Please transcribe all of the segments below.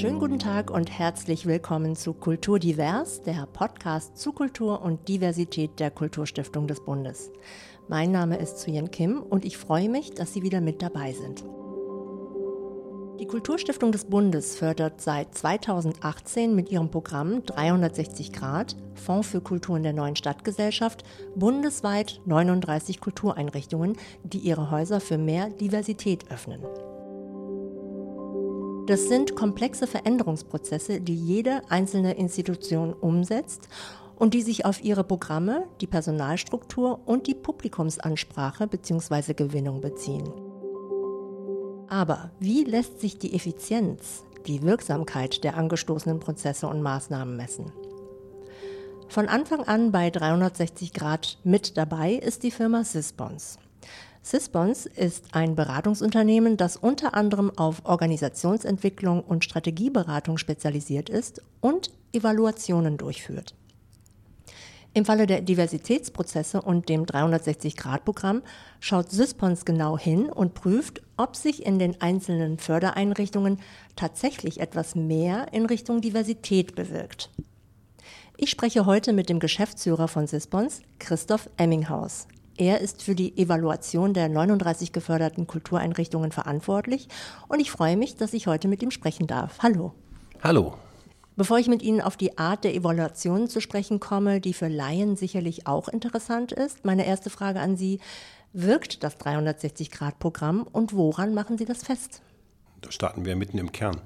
Schönen guten Tag und herzlich willkommen zu Kultur Divers, der Podcast zu Kultur und Diversität der Kulturstiftung des Bundes. Mein Name ist Suyen Kim und ich freue mich, dass Sie wieder mit dabei sind. Die Kulturstiftung des Bundes fördert seit 2018 mit ihrem Programm 360 Grad Fonds für Kultur in der neuen Stadtgesellschaft bundesweit 39 Kultureinrichtungen, die ihre Häuser für mehr Diversität öffnen. Das sind komplexe Veränderungsprozesse, die jede einzelne Institution umsetzt und die sich auf ihre Programme, die Personalstruktur und die Publikumsansprache bzw. Gewinnung beziehen. Aber wie lässt sich die Effizienz, die Wirksamkeit der angestoßenen Prozesse und Maßnahmen messen? Von Anfang an bei 360 Grad mit dabei ist die Firma Sispons. Sispons ist ein Beratungsunternehmen, das unter anderem auf Organisationsentwicklung und Strategieberatung spezialisiert ist und Evaluationen durchführt. Im Falle der Diversitätsprozesse und dem 360-Grad-Programm schaut Syspons genau hin und prüft, ob sich in den einzelnen Fördereinrichtungen tatsächlich etwas mehr in Richtung Diversität bewirkt. Ich spreche heute mit dem Geschäftsführer von Syspons, Christoph Emminghaus. Er ist für die Evaluation der 39 geförderten Kultureinrichtungen verantwortlich und ich freue mich, dass ich heute mit ihm sprechen darf. Hallo. Hallo. Bevor ich mit Ihnen auf die Art der Evaluation zu sprechen komme, die für Laien sicherlich auch interessant ist, meine erste Frage an Sie, wirkt das 360-Grad-Programm und woran machen Sie das fest? Da starten wir mitten im Kern.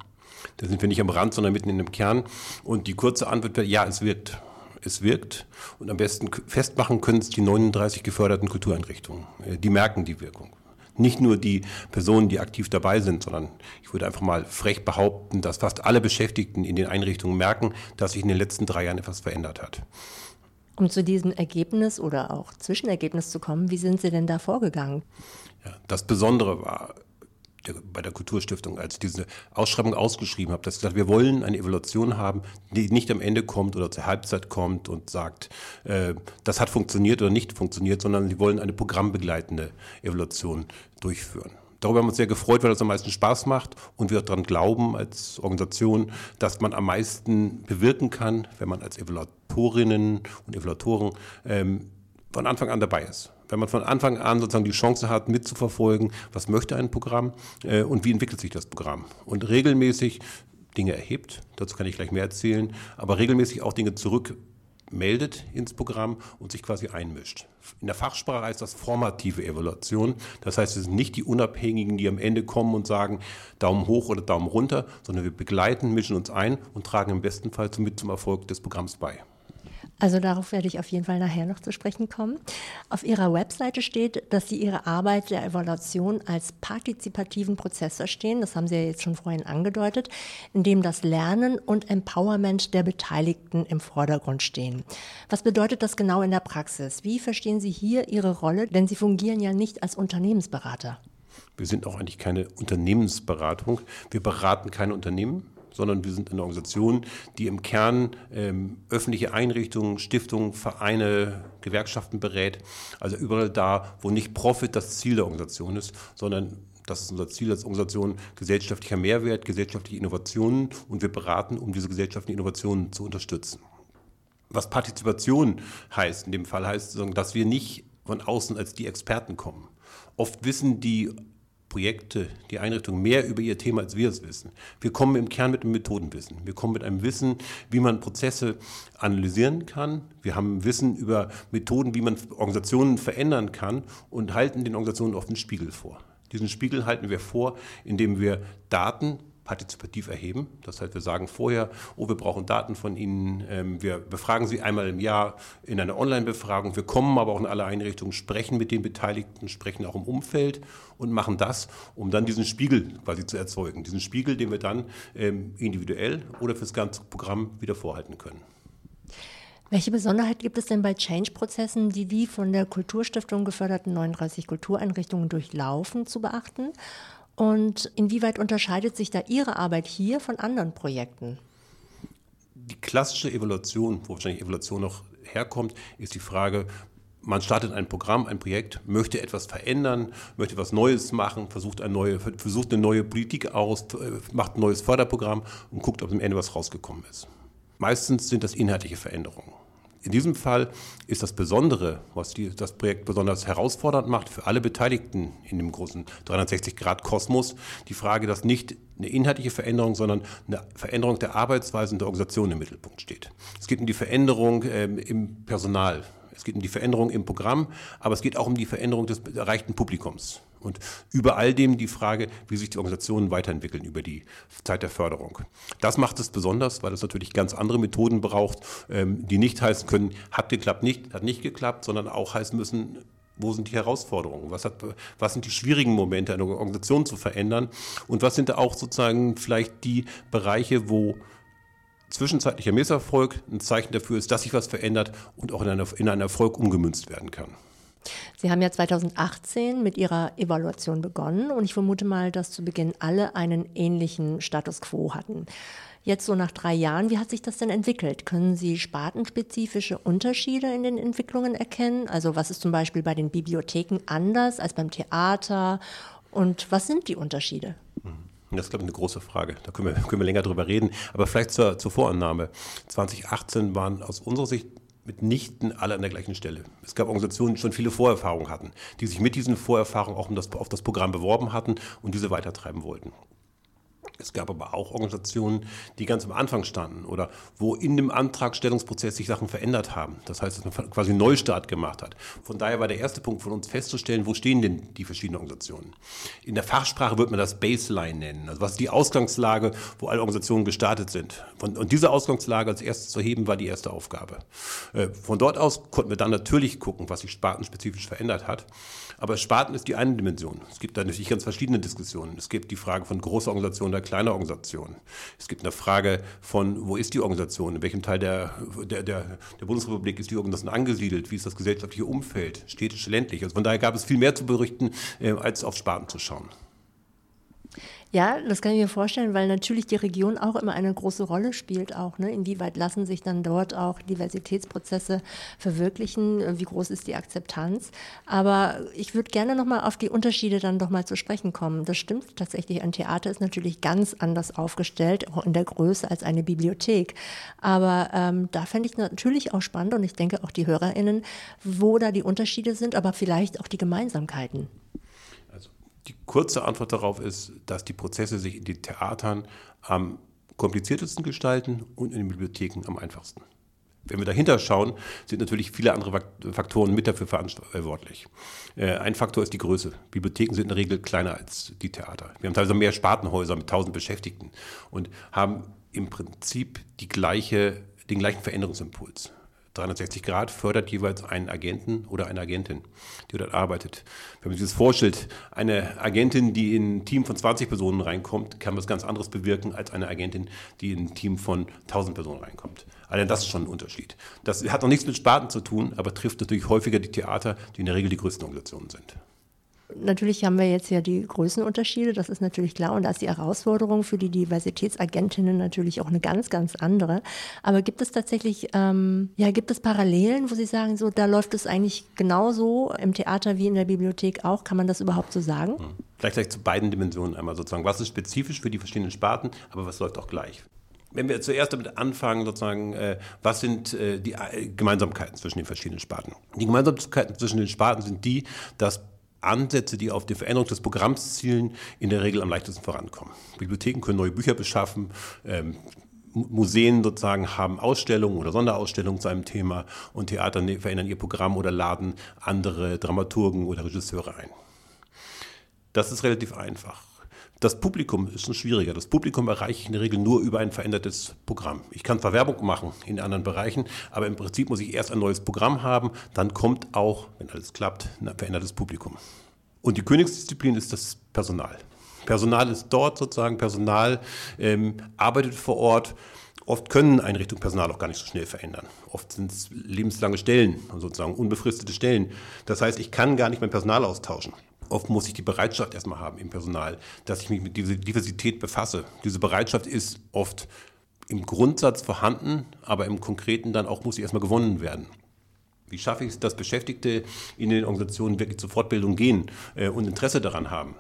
Da sind wir nicht am Rand, sondern mitten in dem Kern. Und die kurze Antwort wäre, ja, es wirkt. Es wirkt. Und am besten festmachen können es die 39 geförderten Kultureinrichtungen. Äh, die merken die Wirkung nicht nur die Personen, die aktiv dabei sind, sondern ich würde einfach mal frech behaupten, dass fast alle Beschäftigten in den Einrichtungen merken, dass sich in den letzten drei Jahren etwas verändert hat. Um zu diesem Ergebnis oder auch Zwischenergebnis zu kommen, wie sind Sie denn da vorgegangen? Ja, das Besondere war, bei der Kulturstiftung, als ich diese Ausschreibung ausgeschrieben habe, dass ich gesagt wir wollen eine Evaluation haben, die nicht am Ende kommt oder zur Halbzeit kommt und sagt, äh, das hat funktioniert oder nicht funktioniert, sondern sie wollen eine programmbegleitende Evaluation durchführen. Darüber haben wir uns sehr gefreut, weil das am meisten Spaß macht und wir daran glauben als Organisation, dass man am meisten bewirken kann, wenn man als Evaluatorinnen und Evaluatoren ähm, von Anfang an dabei ist wenn man von Anfang an sozusagen die Chance hat, mitzuverfolgen, was möchte ein Programm äh, und wie entwickelt sich das Programm. Und regelmäßig Dinge erhebt, dazu kann ich gleich mehr erzählen, aber regelmäßig auch Dinge zurückmeldet ins Programm und sich quasi einmischt. In der Fachsprache heißt das formative Evaluation. Das heißt, es sind nicht die Unabhängigen, die am Ende kommen und sagen Daumen hoch oder Daumen runter, sondern wir begleiten, mischen uns ein und tragen im besten Fall mit zum Erfolg des Programms bei. Also darauf werde ich auf jeden Fall nachher noch zu sprechen kommen. Auf Ihrer Webseite steht, dass Sie Ihre Arbeit der Evaluation als partizipativen Prozess verstehen. Das haben Sie ja jetzt schon vorhin angedeutet, in dem das Lernen und Empowerment der Beteiligten im Vordergrund stehen. Was bedeutet das genau in der Praxis? Wie verstehen Sie hier Ihre Rolle? Denn Sie fungieren ja nicht als Unternehmensberater. Wir sind auch eigentlich keine Unternehmensberatung. Wir beraten keine Unternehmen sondern wir sind eine Organisation, die im Kern ähm, öffentliche Einrichtungen, Stiftungen, Vereine, Gewerkschaften berät. Also überall da, wo nicht Profit das Ziel der Organisation ist, sondern das ist unser Ziel als Organisation, gesellschaftlicher Mehrwert, gesellschaftliche Innovationen und wir beraten, um diese gesellschaftlichen Innovationen zu unterstützen. Was Partizipation heißt, in dem Fall heißt, dass wir nicht von außen als die Experten kommen. Oft wissen die Projekte, die Einrichtungen mehr über ihr Thema, als wir es wissen. Wir kommen im Kern mit einem Methodenwissen. Wir kommen mit einem Wissen, wie man Prozesse analysieren kann. Wir haben Wissen über Methoden, wie man Organisationen verändern kann und halten den Organisationen oft einen Spiegel vor. Diesen Spiegel halten wir vor, indem wir Daten partizipativ erheben. Das heißt, wir sagen vorher, oh, wir brauchen Daten von Ihnen. Ähm, wir befragen Sie einmal im Jahr in einer Online-Befragung. Wir kommen aber auch in alle Einrichtungen, sprechen mit den Beteiligten, sprechen auch im Umfeld und machen das, um dann diesen Spiegel quasi zu erzeugen. Diesen Spiegel, den wir dann ähm, individuell oder fürs ganze Programm wieder vorhalten können. Welche Besonderheit gibt es denn bei Change-Prozessen, die die von der Kulturstiftung geförderten 39 Kultureinrichtungen durchlaufen, zu beachten? Und inwieweit unterscheidet sich da Ihre Arbeit hier von anderen Projekten? Die klassische Evaluation, wo wahrscheinlich Evaluation noch herkommt, ist die Frage, man startet ein Programm, ein Projekt, möchte etwas verändern, möchte etwas Neues machen, versucht eine neue, versucht eine neue Politik aus, äh, macht ein neues Förderprogramm und guckt, ob am Ende was rausgekommen ist. Meistens sind das inhaltliche Veränderungen. In diesem Fall ist das Besondere, was die, das Projekt besonders herausfordernd macht für alle Beteiligten in dem großen 360-Grad-Kosmos, die Frage, dass nicht eine inhaltliche Veränderung, sondern eine Veränderung der Arbeitsweise und der Organisation im Mittelpunkt steht. Es geht um die Veränderung ähm, im Personal, es geht um die Veränderung im Programm, aber es geht auch um die Veränderung des erreichten Publikums. Und über all dem die Frage, wie sich die Organisationen weiterentwickeln über die Zeit der Förderung. Das macht es besonders, weil es natürlich ganz andere Methoden braucht, ähm, die nicht heißen können, hat geklappt, nicht, hat nicht geklappt, sondern auch heißen müssen, wo sind die Herausforderungen? Was, hat, was sind die schwierigen Momente, eine Organisation zu verändern? Und was sind da auch sozusagen vielleicht die Bereiche, wo zwischenzeitlicher Misserfolg ein Zeichen dafür ist, dass sich was verändert und auch in, in einen Erfolg umgemünzt werden kann? Sie haben ja 2018 mit Ihrer Evaluation begonnen und ich vermute mal, dass zu Beginn alle einen ähnlichen Status quo hatten. Jetzt so nach drei Jahren, wie hat sich das denn entwickelt? Können Sie spartenspezifische Unterschiede in den Entwicklungen erkennen? Also was ist zum Beispiel bei den Bibliotheken anders als beim Theater? Und was sind die Unterschiede? Das ist, glaube ich, eine große Frage. Da können wir, können wir länger drüber reden. Aber vielleicht zur, zur Vorannahme. 2018 waren aus unserer Sicht mitnichten alle an der gleichen Stelle. Es gab Organisationen, die schon viele Vorerfahrungen hatten, die sich mit diesen Vorerfahrungen auch um das, auf das Programm beworben hatten und diese weitertreiben wollten. Es gab aber auch Organisationen, die ganz am Anfang standen oder wo in dem Antragstellungsprozess sich Sachen verändert haben. Das heißt, dass man quasi einen Neustart gemacht hat. Von daher war der erste Punkt von uns festzustellen, wo stehen denn die verschiedenen Organisationen. In der Fachsprache wird man das Baseline nennen. Also was ist die Ausgangslage, wo alle Organisationen gestartet sind. Und diese Ausgangslage als erstes zu heben, war die erste Aufgabe. Äh, von dort aus konnten wir dann natürlich gucken, was sich spartenspezifisch verändert hat. Aber Sparten ist die eine Dimension. Es gibt da natürlich ganz verschiedene Diskussionen. Es gibt die Frage von großer Organisation oder kleiner Organisation. Es gibt eine Frage von, wo ist die Organisation? In welchem Teil der, der, der, der Bundesrepublik ist die Organisation angesiedelt? Wie ist das gesellschaftliche Umfeld? Städtisch, ländlich? Also von daher gab es viel mehr zu berichten, äh, als auf Sparten zu schauen. Ja, das kann ich mir vorstellen, weil natürlich die Region auch immer eine große Rolle spielt, auch. Ne? Inwieweit lassen sich dann dort auch Diversitätsprozesse verwirklichen? Wie groß ist die Akzeptanz? Aber ich würde gerne nochmal auf die Unterschiede dann doch mal zu sprechen kommen. Das stimmt tatsächlich. Ein Theater ist natürlich ganz anders aufgestellt, auch in der Größe als eine Bibliothek. Aber ähm, da fände ich natürlich auch spannend und ich denke auch die HörerInnen, wo da die Unterschiede sind, aber vielleicht auch die Gemeinsamkeiten. Kurze Antwort darauf ist, dass die Prozesse sich in den Theatern am kompliziertesten gestalten und in den Bibliotheken am einfachsten. Wenn wir dahinter schauen, sind natürlich viele andere Faktoren mit dafür verantwortlich. Äh, ein Faktor ist die Größe. Bibliotheken sind in der Regel kleiner als die Theater. Wir haben teilweise mehr Spartenhäuser mit 1000 Beschäftigten und haben im Prinzip gleiche, den gleichen Veränderungsimpuls. 360 Grad fördert jeweils einen Agenten oder eine Agentin, die dort arbeitet. Wenn man sich das vorstellt, eine Agentin, die in ein Team von 20 Personen reinkommt, kann was ganz anderes bewirken als eine Agentin, die in ein Team von 1000 Personen reinkommt. Allein das ist schon ein Unterschied. Das hat noch nichts mit Sparten zu tun, aber trifft natürlich häufiger die Theater, die in der Regel die größten Organisationen sind. Natürlich haben wir jetzt ja die Größenunterschiede, das ist natürlich klar. Und da ist die Herausforderung für die Diversitätsagentinnen natürlich auch eine ganz, ganz andere. Aber gibt es tatsächlich, ähm, ja, gibt es Parallelen, wo Sie sagen, so, da läuft es eigentlich genauso im Theater wie in der Bibliothek auch? Kann man das überhaupt so sagen? Hm. Vielleicht gleich zu beiden Dimensionen einmal sozusagen. Was ist spezifisch für die verschiedenen Sparten, aber was läuft auch gleich? Wenn wir zuerst damit anfangen, sozusagen, äh, was sind äh, die äh, Gemeinsamkeiten zwischen den verschiedenen Sparten? Die Gemeinsamkeiten zwischen den Sparten sind die, dass Ansätze, die auf die Veränderung des Programms zielen, in der Regel am leichtesten vorankommen. Bibliotheken können neue Bücher beschaffen, ähm, Museen sozusagen haben Ausstellungen oder Sonderausstellungen zu einem Thema und Theater ne, verändern ihr Programm oder laden andere Dramaturgen oder Regisseure ein. Das ist relativ einfach. Das Publikum ist schon schwieriger. Das Publikum erreiche ich in der Regel nur über ein verändertes Programm. Ich kann zwar Werbung machen in anderen Bereichen, aber im Prinzip muss ich erst ein neues Programm haben, dann kommt auch, wenn alles klappt, ein verändertes Publikum. Und die Königsdisziplin ist das Personal. Personal ist dort sozusagen, Personal ähm, arbeitet vor Ort. Oft können Einrichtungen Personal auch gar nicht so schnell verändern. Oft sind es lebenslange Stellen, sozusagen unbefristete Stellen. Das heißt, ich kann gar nicht mein Personal austauschen. Oft muss ich die Bereitschaft erstmal haben im Personal, dass ich mich mit dieser Diversität befasse. Diese Bereitschaft ist oft im Grundsatz vorhanden, aber im Konkreten dann auch muss sie erstmal gewonnen werden. Wie schaffe ich es, dass Beschäftigte in den Organisationen wirklich zur Fortbildung gehen äh, und Interesse daran haben?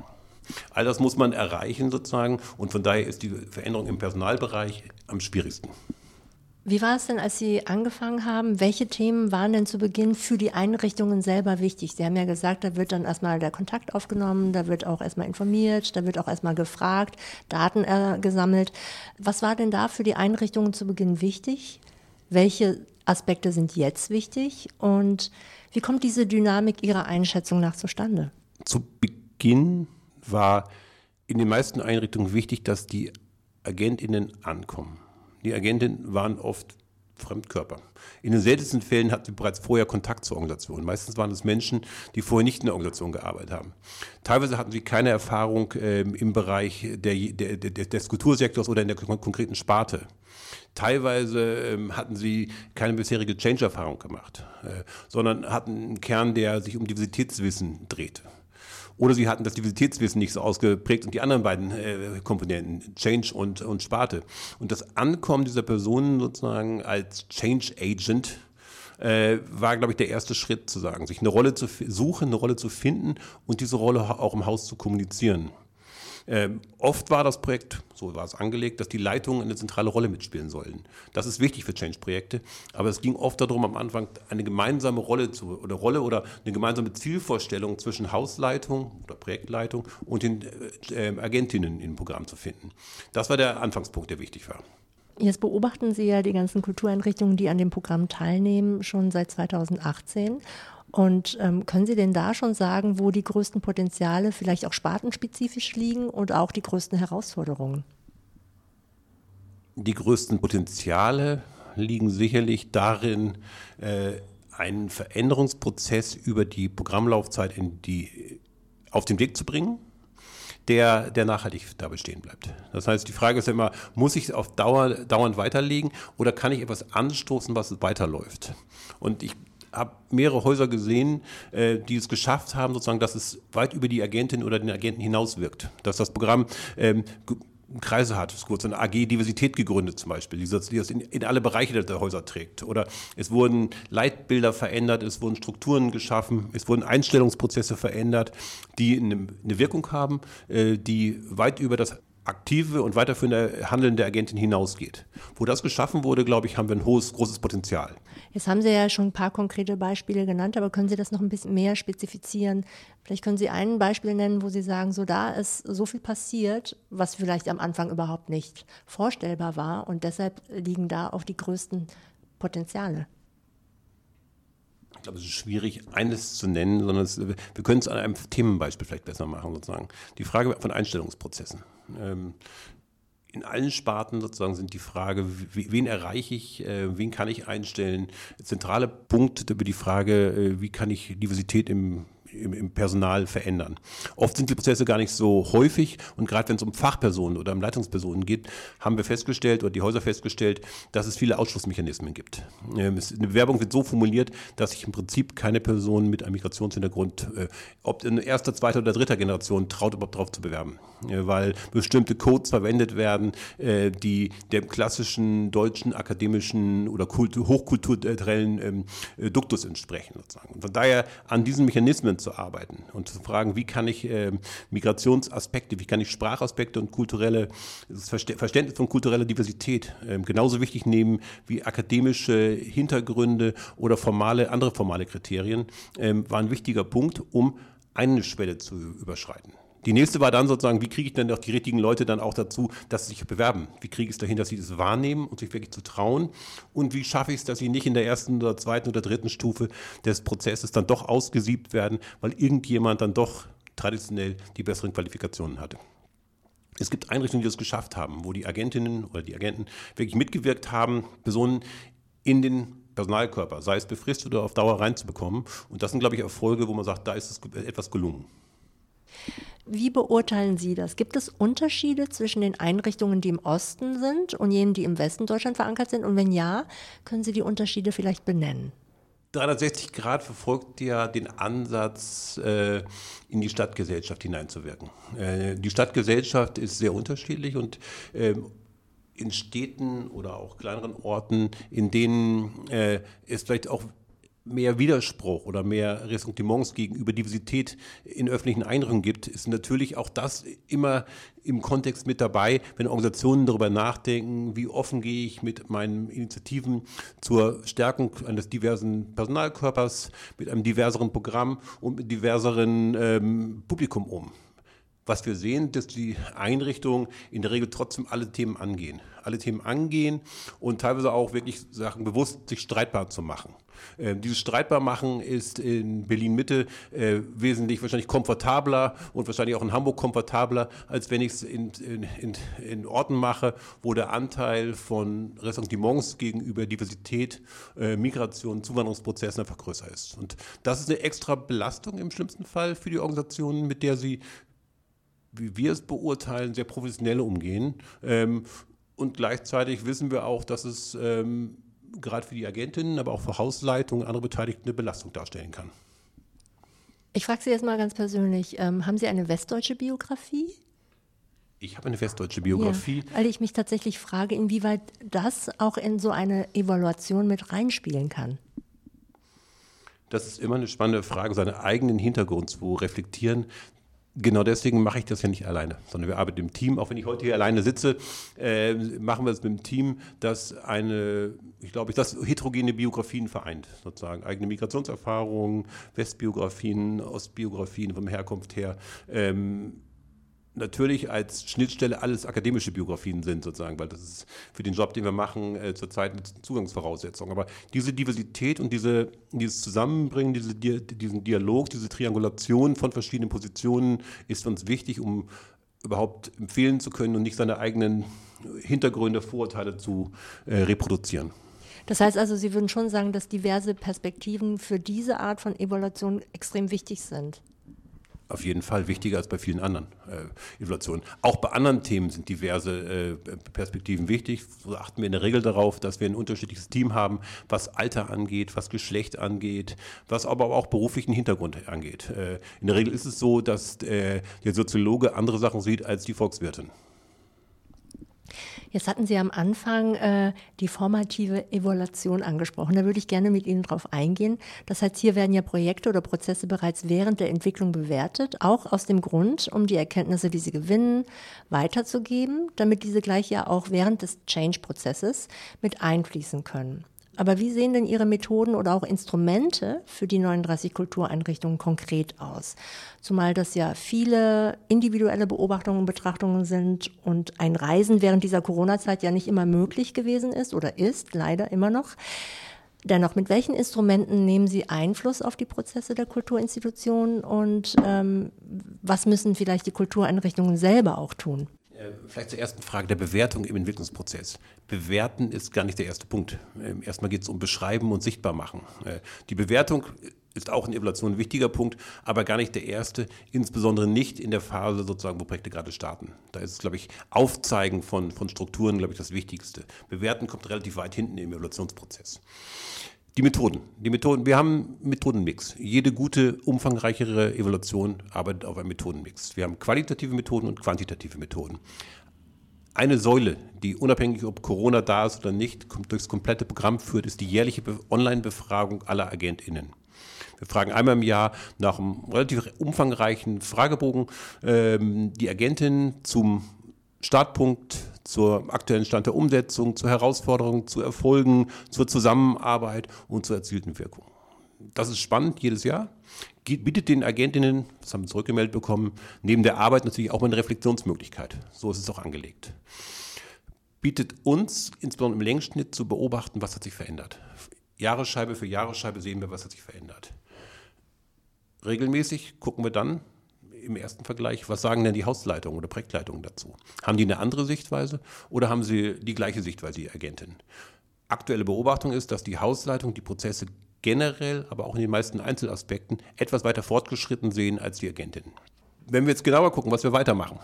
All das muss man erreichen sozusagen und von daher ist die Veränderung im Personalbereich am schwierigsten. Wie war es denn, als Sie angefangen haben? Welche Themen waren denn zu Beginn für die Einrichtungen selber wichtig? Sie haben ja gesagt, da wird dann erstmal der Kontakt aufgenommen, da wird auch erstmal informiert, da wird auch erstmal gefragt, Daten äh, gesammelt. Was war denn da für die Einrichtungen zu Beginn wichtig? Welche Aspekte sind jetzt wichtig? Und wie kommt diese Dynamik Ihrer Einschätzung nach zustande? Zu Beginn war in den meisten Einrichtungen wichtig, dass die AgentInnen ankommen. Die Agentinnen waren oft Fremdkörper. In den seltensten Fällen hatten sie bereits vorher Kontakt zur Organisation. Meistens waren es Menschen, die vorher nicht in der Organisation gearbeitet haben. Teilweise hatten sie keine Erfahrung äh, im Bereich der, der, der, des Kultursektors oder in der konkreten Sparte. Teilweise ähm, hatten sie keine bisherige Change-Erfahrung gemacht, äh, sondern hatten einen Kern, der sich um Diversitätswissen drehte. Oder sie hatten das Diversitätswissen nicht so ausgeprägt und die anderen beiden äh, Komponenten, Change und, und Sparte. Und das Ankommen dieser Personen sozusagen als Change Agent äh, war, glaube ich, der erste Schritt zu sagen, sich eine Rolle zu suchen, eine Rolle zu finden und diese Rolle auch im Haus zu kommunizieren. Ähm, oft war das Projekt, so war es angelegt, dass die Leitungen eine zentrale Rolle mitspielen sollen. Das ist wichtig für Change-Projekte, aber es ging oft darum, am Anfang eine gemeinsame Rolle zu, oder Rolle oder eine gemeinsame Zielvorstellung zwischen Hausleitung oder Projektleitung und den äh, äh, Agentinnen im Programm zu finden. Das war der Anfangspunkt, der wichtig war. Jetzt beobachten Sie ja die ganzen Kultureinrichtungen, die an dem Programm teilnehmen, schon seit 2018. Und ähm, können Sie denn da schon sagen, wo die größten Potenziale vielleicht auch spartenspezifisch liegen und auch die größten Herausforderungen? Die größten Potenziale liegen sicherlich darin, äh, einen Veränderungsprozess über die Programmlaufzeit in die, auf den Weg zu bringen, der, der nachhaltig da bestehen bleibt. Das heißt, die Frage ist ja immer, muss ich es auf Dauer, dauernd weiterlegen oder kann ich etwas anstoßen, was weiterläuft? Und ich habe mehrere Häuser gesehen, äh, die es geschafft haben, sozusagen, dass es weit über die Agentin oder den Agenten hinaus wirkt. Dass das Programm ähm, Kreise hat, es wurde eine AG Diversität gegründet zum Beispiel, die das, die das in, in, alle Bereiche der Häuser trägt. Oder es wurden Leitbilder verändert, es wurden Strukturen geschaffen, es wurden Einstellungsprozesse verändert, die eine, eine Wirkung haben, äh, die weit über das aktive und weiterführende Handeln der Agentin hinausgeht. Wo das geschaffen wurde, glaube ich, haben wir ein hohes, großes Potenzial. Jetzt haben Sie ja schon ein paar konkrete Beispiele genannt, aber können Sie das noch ein bisschen mehr spezifizieren? Vielleicht können Sie ein Beispiel nennen, wo Sie sagen, so da ist so viel passiert, was vielleicht am Anfang überhaupt nicht vorstellbar war und deshalb liegen da auch die größten Potenziale. Ich glaube, es ist schwierig, eines zu nennen, sondern es, wir können es an einem Themenbeispiel vielleicht besser machen, sozusagen. Die Frage von Einstellungsprozessen. Ähm, in allen Sparten sozusagen sind die Frage, wen erreiche ich, äh, wen kann ich einstellen. Zentrale Punkt über die Frage, äh, wie kann ich Diversität im im, im Personal verändern. Oft sind die Prozesse gar nicht so häufig und gerade wenn es um Fachpersonen oder um Leitungspersonen geht, haben wir festgestellt oder die Häuser festgestellt, dass es viele Ausschlussmechanismen gibt. Ähm, eine Bewerbung wird so formuliert, dass sich im Prinzip keine Person mit einem Migrationshintergrund, äh, ob in erster, zweiter oder dritter Generation, traut überhaupt darauf zu bewerben, äh, weil bestimmte Codes verwendet werden, äh, die dem klassischen deutschen akademischen oder hochkulturellen ähm, Duktus entsprechen. Sozusagen. Von daher an diesen Mechanismen zu arbeiten und zu fragen, wie kann ich äh, Migrationsaspekte, wie kann ich Sprachaspekte und kulturelle, das Verständnis von kultureller Diversität äh, genauso wichtig nehmen wie akademische Hintergründe oder formale, andere formale Kriterien, äh, war ein wichtiger Punkt, um eine Schwelle zu überschreiten. Die nächste war dann sozusagen, wie kriege ich denn auch die richtigen Leute dann auch dazu, dass sie sich bewerben? Wie kriege ich es dahin, dass sie das wahrnehmen und sich wirklich zu trauen? Und wie schaffe ich es, dass sie nicht in der ersten oder zweiten oder dritten Stufe des Prozesses dann doch ausgesiebt werden, weil irgendjemand dann doch traditionell die besseren Qualifikationen hatte? Es gibt Einrichtungen, die das geschafft haben, wo die Agentinnen oder die Agenten wirklich mitgewirkt haben, Personen in den Personalkörper, sei es befristet oder auf Dauer reinzubekommen. Und das sind, glaube ich, Erfolge, wo man sagt, da ist es etwas gelungen. Wie beurteilen Sie das? Gibt es Unterschiede zwischen den Einrichtungen, die im Osten sind und jenen, die im Westen Deutschland verankert sind? Und wenn ja, können Sie die Unterschiede vielleicht benennen? 360 Grad verfolgt ja den Ansatz, äh, in die Stadtgesellschaft hineinzuwirken. Äh, die Stadtgesellschaft ist sehr unterschiedlich und äh, in Städten oder auch kleineren Orten, in denen äh, es vielleicht auch mehr Widerspruch oder mehr Ressentiments gegenüber Diversität in öffentlichen Einrichtungen gibt, ist natürlich auch das immer im Kontext mit dabei, wenn Organisationen darüber nachdenken, wie offen gehe ich mit meinen Initiativen zur Stärkung eines diversen Personalkörpers, mit einem diverseren Programm und mit diverseren ähm, Publikum um. Was wir sehen, dass die Einrichtungen in der Regel trotzdem alle Themen angehen. Alle Themen angehen und teilweise auch wirklich Sachen bewusst sich streitbar zu machen. Äh, dieses streitbar machen ist in Berlin Mitte äh, wesentlich wahrscheinlich komfortabler und wahrscheinlich auch in Hamburg komfortabler, als wenn ich es in, in, in, in, Orten mache, wo der Anteil von Ressentiments gegenüber Diversität, äh, Migration, Zuwanderungsprozessen einfach größer ist. Und das ist eine extra Belastung im schlimmsten Fall für die Organisationen, mit der sie wie wir es beurteilen, sehr professionell umgehen. Ähm, und gleichzeitig wissen wir auch, dass es ähm, gerade für die Agentinnen, aber auch für Hausleitungen, andere Beteiligte eine Belastung darstellen kann. Ich frage Sie jetzt mal ganz persönlich, ähm, haben Sie eine westdeutsche Biografie? Ich habe eine westdeutsche Biografie. Ja, weil ich mich tatsächlich frage, inwieweit das auch in so eine Evaluation mit reinspielen kann. Das ist immer eine spannende Frage, seinen eigenen Hintergrund zu reflektieren. Genau deswegen mache ich das ja nicht alleine, sondern wir arbeiten im Team. Auch wenn ich heute hier alleine sitze, äh, machen wir es mit dem Team, das eine, ich glaube, das heterogene Biografien vereint, sozusagen. Eigene Migrationserfahrungen, Westbiografien, Ostbiografien vom Herkunft her. Ähm, natürlich als Schnittstelle alles akademische Biografien sind, sozusagen, weil das ist für den Job, den wir machen, äh, zurzeit eine Zugangsvoraussetzung. Aber diese Diversität und diese, dieses Zusammenbringen, diese, diesen Dialog, diese Triangulation von verschiedenen Positionen ist uns wichtig, um überhaupt empfehlen zu können und nicht seine eigenen Hintergründe, Vorurteile zu äh, reproduzieren. Das heißt also, Sie würden schon sagen, dass diverse Perspektiven für diese Art von Evaluation extrem wichtig sind auf jeden Fall wichtiger als bei vielen anderen äh, Evaluationen. Auch bei anderen Themen sind diverse äh, Perspektiven wichtig. So achten wir in der Regel darauf, dass wir ein unterschiedliches Team haben, was Alter angeht, was Geschlecht angeht, was aber auch beruflichen Hintergrund angeht. Äh, in der Regel ist es so, dass äh, der Soziologe andere Sachen sieht als die Volkswirtin. Jetzt hatten Sie am Anfang äh, die formative Evaluation angesprochen. Da würde ich gerne mit Ihnen drauf eingehen. Das heißt, hier werden ja Projekte oder Prozesse bereits während der Entwicklung bewertet, auch aus dem Grund, um die Erkenntnisse, die Sie gewinnen, weiterzugeben, damit diese gleich ja auch während des Change-Prozesses mit einfließen können. Aber wie sehen denn Ihre Methoden oder auch Instrumente für die 39 Kultureinrichtungen konkret aus? Zumal das ja viele individuelle Beobachtungen und Betrachtungen sind und ein Reisen während dieser Corona-Zeit ja nicht immer möglich gewesen ist oder ist, leider immer noch. Dennoch, mit welchen Instrumenten nehmen Sie Einfluss auf die Prozesse der Kulturinstitutionen und ähm, was müssen vielleicht die Kultureinrichtungen selber auch tun? Äh, vielleicht zur ersten Frage der Bewertung im Entwicklungsprozess. Bewerten ist gar nicht der erste Punkt. Ähm, erstmal geht es um Beschreiben und Sichtbar machen. Äh, die Bewertung ist auch in Evaluation ein wichtiger Punkt, aber gar nicht der erste, insbesondere nicht in der Phase sozusagen, wo Projekte gerade starten. Da ist es, glaube ich, Aufzeigen von, von Strukturen, glaube ich, das Wichtigste. Bewerten kommt relativ weit hinten im Evaluationsprozess. Die Methoden. Die Methoden. Wir haben Methodenmix. Jede gute, umfangreichere Evaluation arbeitet auf einem Methodenmix. Wir haben qualitative Methoden und quantitative Methoden. Eine Säule, die unabhängig ob Corona da ist oder nicht, durchs komplette Programm führt, ist die jährliche Online-Befragung aller AgentInnen. Wir fragen einmal im Jahr nach einem relativ umfangreichen Fragebogen ähm, die Agentin zum Startpunkt zur aktuellen Stand der Umsetzung, zur Herausforderung, zu Erfolgen, zur Zusammenarbeit und zur erzielten Wirkung. Das ist spannend jedes Jahr. Bietet den Agentinnen, das haben wir zurückgemeldet bekommen, neben der Arbeit natürlich auch mal eine Reflexionsmöglichkeit. So ist es auch angelegt. Bietet uns, insbesondere im Längsschnitt, zu beobachten, was hat sich verändert. Jahresscheibe für Jahresscheibe sehen wir, was hat sich verändert. Regelmäßig gucken wir dann, im ersten Vergleich, was sagen denn die Hausleitungen oder Projektleitungen dazu? Haben die eine andere Sichtweise oder haben sie die gleiche Sichtweise, die Agentin? Aktuelle Beobachtung ist, dass die Hausleitung die Prozesse generell, aber auch in den meisten Einzelaspekten etwas weiter fortgeschritten sehen als die Agentin. Wenn wir jetzt genauer gucken, was wir weitermachen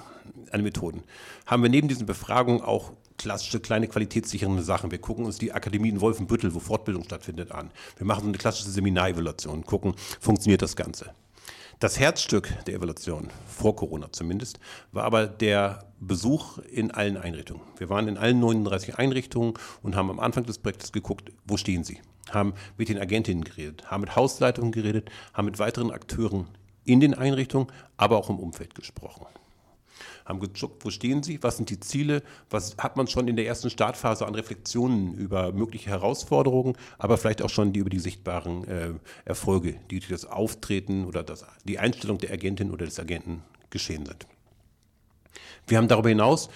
an Methoden, haben wir neben diesen Befragungen auch klassische kleine qualitätssichernde Sachen. Wir gucken uns die Akademie in Wolfenbüttel, wo Fortbildung stattfindet, an. Wir machen so eine klassische Seminarevaluation, gucken, funktioniert das Ganze. Das Herzstück der Evaluation, vor Corona zumindest, war aber der Besuch in allen Einrichtungen. Wir waren in allen 39 Einrichtungen und haben am Anfang des Projektes geguckt, wo stehen sie? haben mit den Agentinnen geredet, haben mit Hausleitungen geredet, haben mit weiteren Akteuren in den Einrichtungen, aber auch im Umfeld gesprochen. Haben geguckt, wo stehen sie, was sind die Ziele, was hat man schon in der ersten Startphase an Reflexionen über mögliche Herausforderungen, aber vielleicht auch schon die, über die sichtbaren äh, Erfolge, die durch das Auftreten oder das, die Einstellung der Agentin oder des Agenten geschehen sind. Wir haben darüber hinaus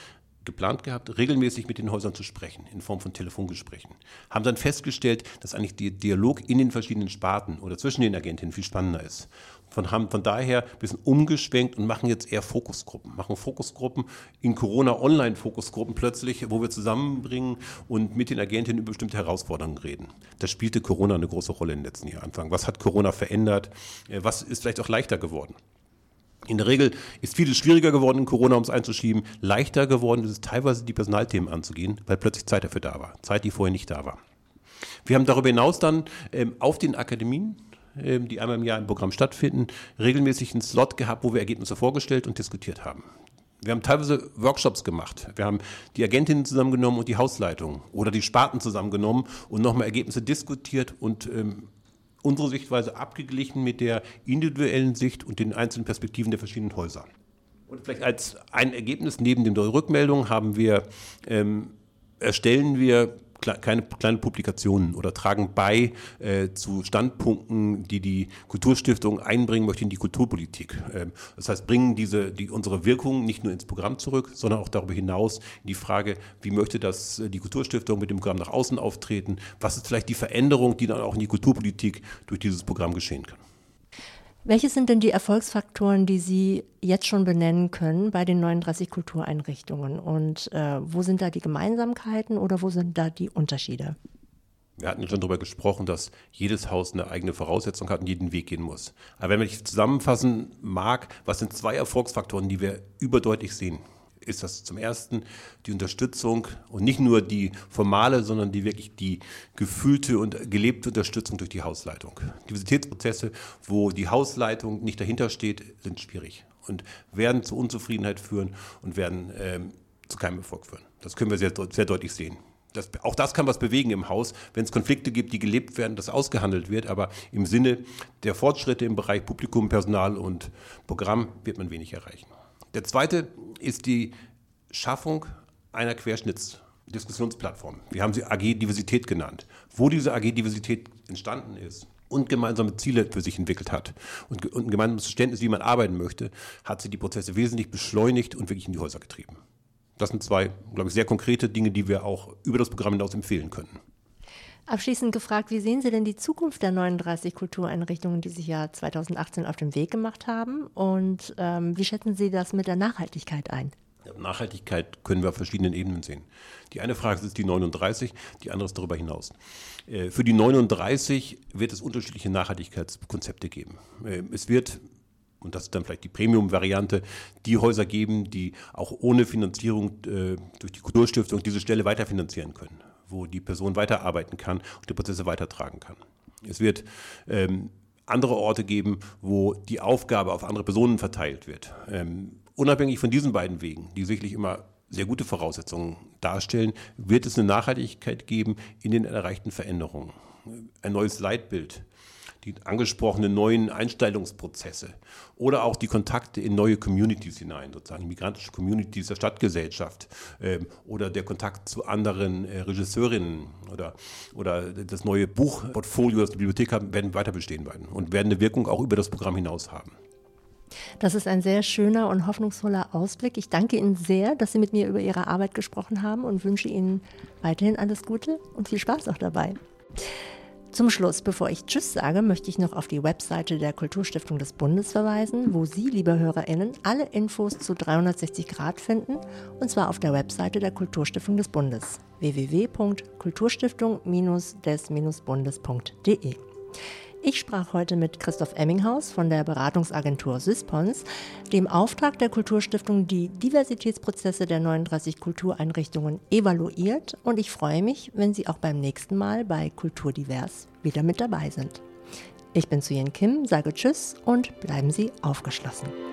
geplant gehabt, regelmäßig mit den Häusern zu sprechen, in Form von Telefongesprächen. Haben dann festgestellt, dass eigentlich der Dialog in den verschiedenen Sparten oder zwischen den Agentinnen viel spannender ist. Von, haben von daher ein bisschen umgeschwenkt und machen jetzt eher Fokusgruppen. Machen Fokusgruppen in Corona-Online-Fokusgruppen plötzlich, wo wir zusammenbringen und mit den Agentinnen über bestimmte Herausforderungen reden. Da spielte Corona eine große Rolle in den letzten Jahren. Was hat Corona verändert? Äh, was ist vielleicht auch leichter geworden? In der Regel ist vieles schwieriger geworden in Corona, um es einzuschieben. Leichter geworden ist es teilweise, die Personalthemen anzugehen, weil plötzlich Zeit dafür da war. Zeit, die vorher nicht da war. Wir haben darüber hinaus dann ähm, auf den Akademien, ähm, die einmal im Jahr im Programm stattfinden, regelmäßig einen Slot gehabt, wo wir Ergebnisse vorgestellt und diskutiert haben. Wir haben teilweise Workshops gemacht. Wir haben die Agentinnen zusammengenommen und die Hausleitung oder die Sparten zusammengenommen und nochmal Ergebnisse diskutiert und ähm, unsere Sichtweise abgeglichen mit der individuellen Sicht und den einzelnen Perspektiven der verschiedenen Häuser. Und vielleicht als ein Ergebnis neben den Rückmeldungen haben wir, ähm, erstellen wir kleine, kleine Publikationen oder tragen bei äh, zu Standpunkten, die die Kulturstiftung einbringen möchte in die Kulturpolitik. Ähm, das heißt, bringen diese, die, unsere Wirkung nicht nur ins Programm zurück, sondern auch darüber hinaus in die Frage, wie möchte das äh, die Kulturstiftung mit dem Programm nach außen auftreten? Was ist vielleicht die Veränderung, die dann auch in die Kulturpolitik durch dieses Programm geschehen kann? Welche sind denn die Erfolgsfaktoren, die Sie jetzt schon benennen können bei den 39 Kultureinrichtungen? Und äh, wo sind da die Gemeinsamkeiten oder wo sind da die Unterschiede? Wir hatten schon darüber gesprochen, dass jedes Haus eine eigene Voraussetzung hat und jeden Weg gehen muss. Aber wenn ich zusammenfassen mag, was sind zwei Erfolgsfaktoren, die wir überdeutlich sehen? Ist das zum ersten die Unterstützung und nicht nur die formale, sondern die wirklich die gefühlte und gelebte Unterstützung durch die Hausleitung. Diversitätsprozesse, wo die Hausleitung nicht dahinter steht, sind schwierig und werden zu Unzufriedenheit führen und werden ähm, zu keinem Erfolg führen. Das können wir sehr, sehr deutlich sehen. Das, auch das kann was bewegen im Haus, wenn es Konflikte gibt, die gelebt werden, das ausgehandelt wird. Aber im Sinne der Fortschritte im Bereich Publikum, Personal und Programm wird man wenig erreichen. Der zweite ist die Schaffung einer Querschnittsdiskussionsplattform. Wir haben sie AG Diversität genannt. Wo diese AG Diversität entstanden ist und gemeinsame Ziele für sich entwickelt hat und, ein gemeinsames Verständnis, wie man arbeiten möchte, hat sie die Prozesse wesentlich beschleunigt und wirklich in die Häuser getrieben. Das sind zwei, glaube ich, sehr konkrete Dinge, die wir auch über das Programm hinaus empfehlen können. Abschließend gefragt, wie sehen Sie denn die Zukunft der 39 Kultureinrichtungen, die sich ja 2018 auf den Weg gemacht haben? Und ähm, wie schätzen Sie das mit der Nachhaltigkeit ein? Nachhaltigkeit können wir auf verschiedenen Ebenen sehen. Die eine Frage ist die 39, die andere ist darüber hinaus. Äh, für die 39 wird es unterschiedliche Nachhaltigkeitskonzepte geben. Äh, es wird und das ist dann vielleicht die Premium-Variante, die Häuser geben, die auch ohne Finanzierung äh, durch die Kulturstiftung diese Stelle weiterfinanzieren können wo die Person weiterarbeiten kann und die Prozesse weitertragen kann. Es wird ähm, andere Orte geben, wo die Aufgabe auf andere Personen verteilt wird. Ähm, unabhängig von diesen beiden Wegen, die sicherlich immer sehr gute Voraussetzungen darstellen, wird es eine Nachhaltigkeit geben in den erreichten Veränderungen. Ein neues Leitbild die angesprochenen neuen Einstellungsprozesse oder auch die Kontakte in neue Communities hinein, sozusagen migrantische Communities der Stadtgesellschaft ähm, oder der Kontakt zu anderen äh, Regisseurinnen oder, oder das neue Buchportfolio, das die Bibliothek hat, werden weiter bestehen werden und werden eine Wirkung auch über das Programm hinaus haben. Das ist ein sehr schöner und hoffnungsvoller Ausblick. Ich danke Ihnen sehr, dass Sie mit mir über Ihre Arbeit gesprochen haben und wünsche Ihnen weiterhin alles Gute und viel Spaß auch dabei. Zum Schluss, bevor ich Tschüss sage, möchte ich noch auf die Webseite der Kulturstiftung des Bundes verweisen, wo Sie, liebe HörerInnen, alle Infos zu 360 Grad finden, und zwar auf der Webseite der Kulturstiftung des Bundes www.kulturstiftung-des-bundes.de. Ich sprach heute mit Christoph Emminghaus von der Beratungsagentur Syspons, dem Auftrag der Kulturstiftung, die Diversitätsprozesse der 39 Kultureinrichtungen evaluiert und ich freue mich, wenn Sie auch beim nächsten Mal bei Kulturdivers wieder mit dabei sind. Ich bin Suyen Kim, sage Tschüss und bleiben Sie aufgeschlossen.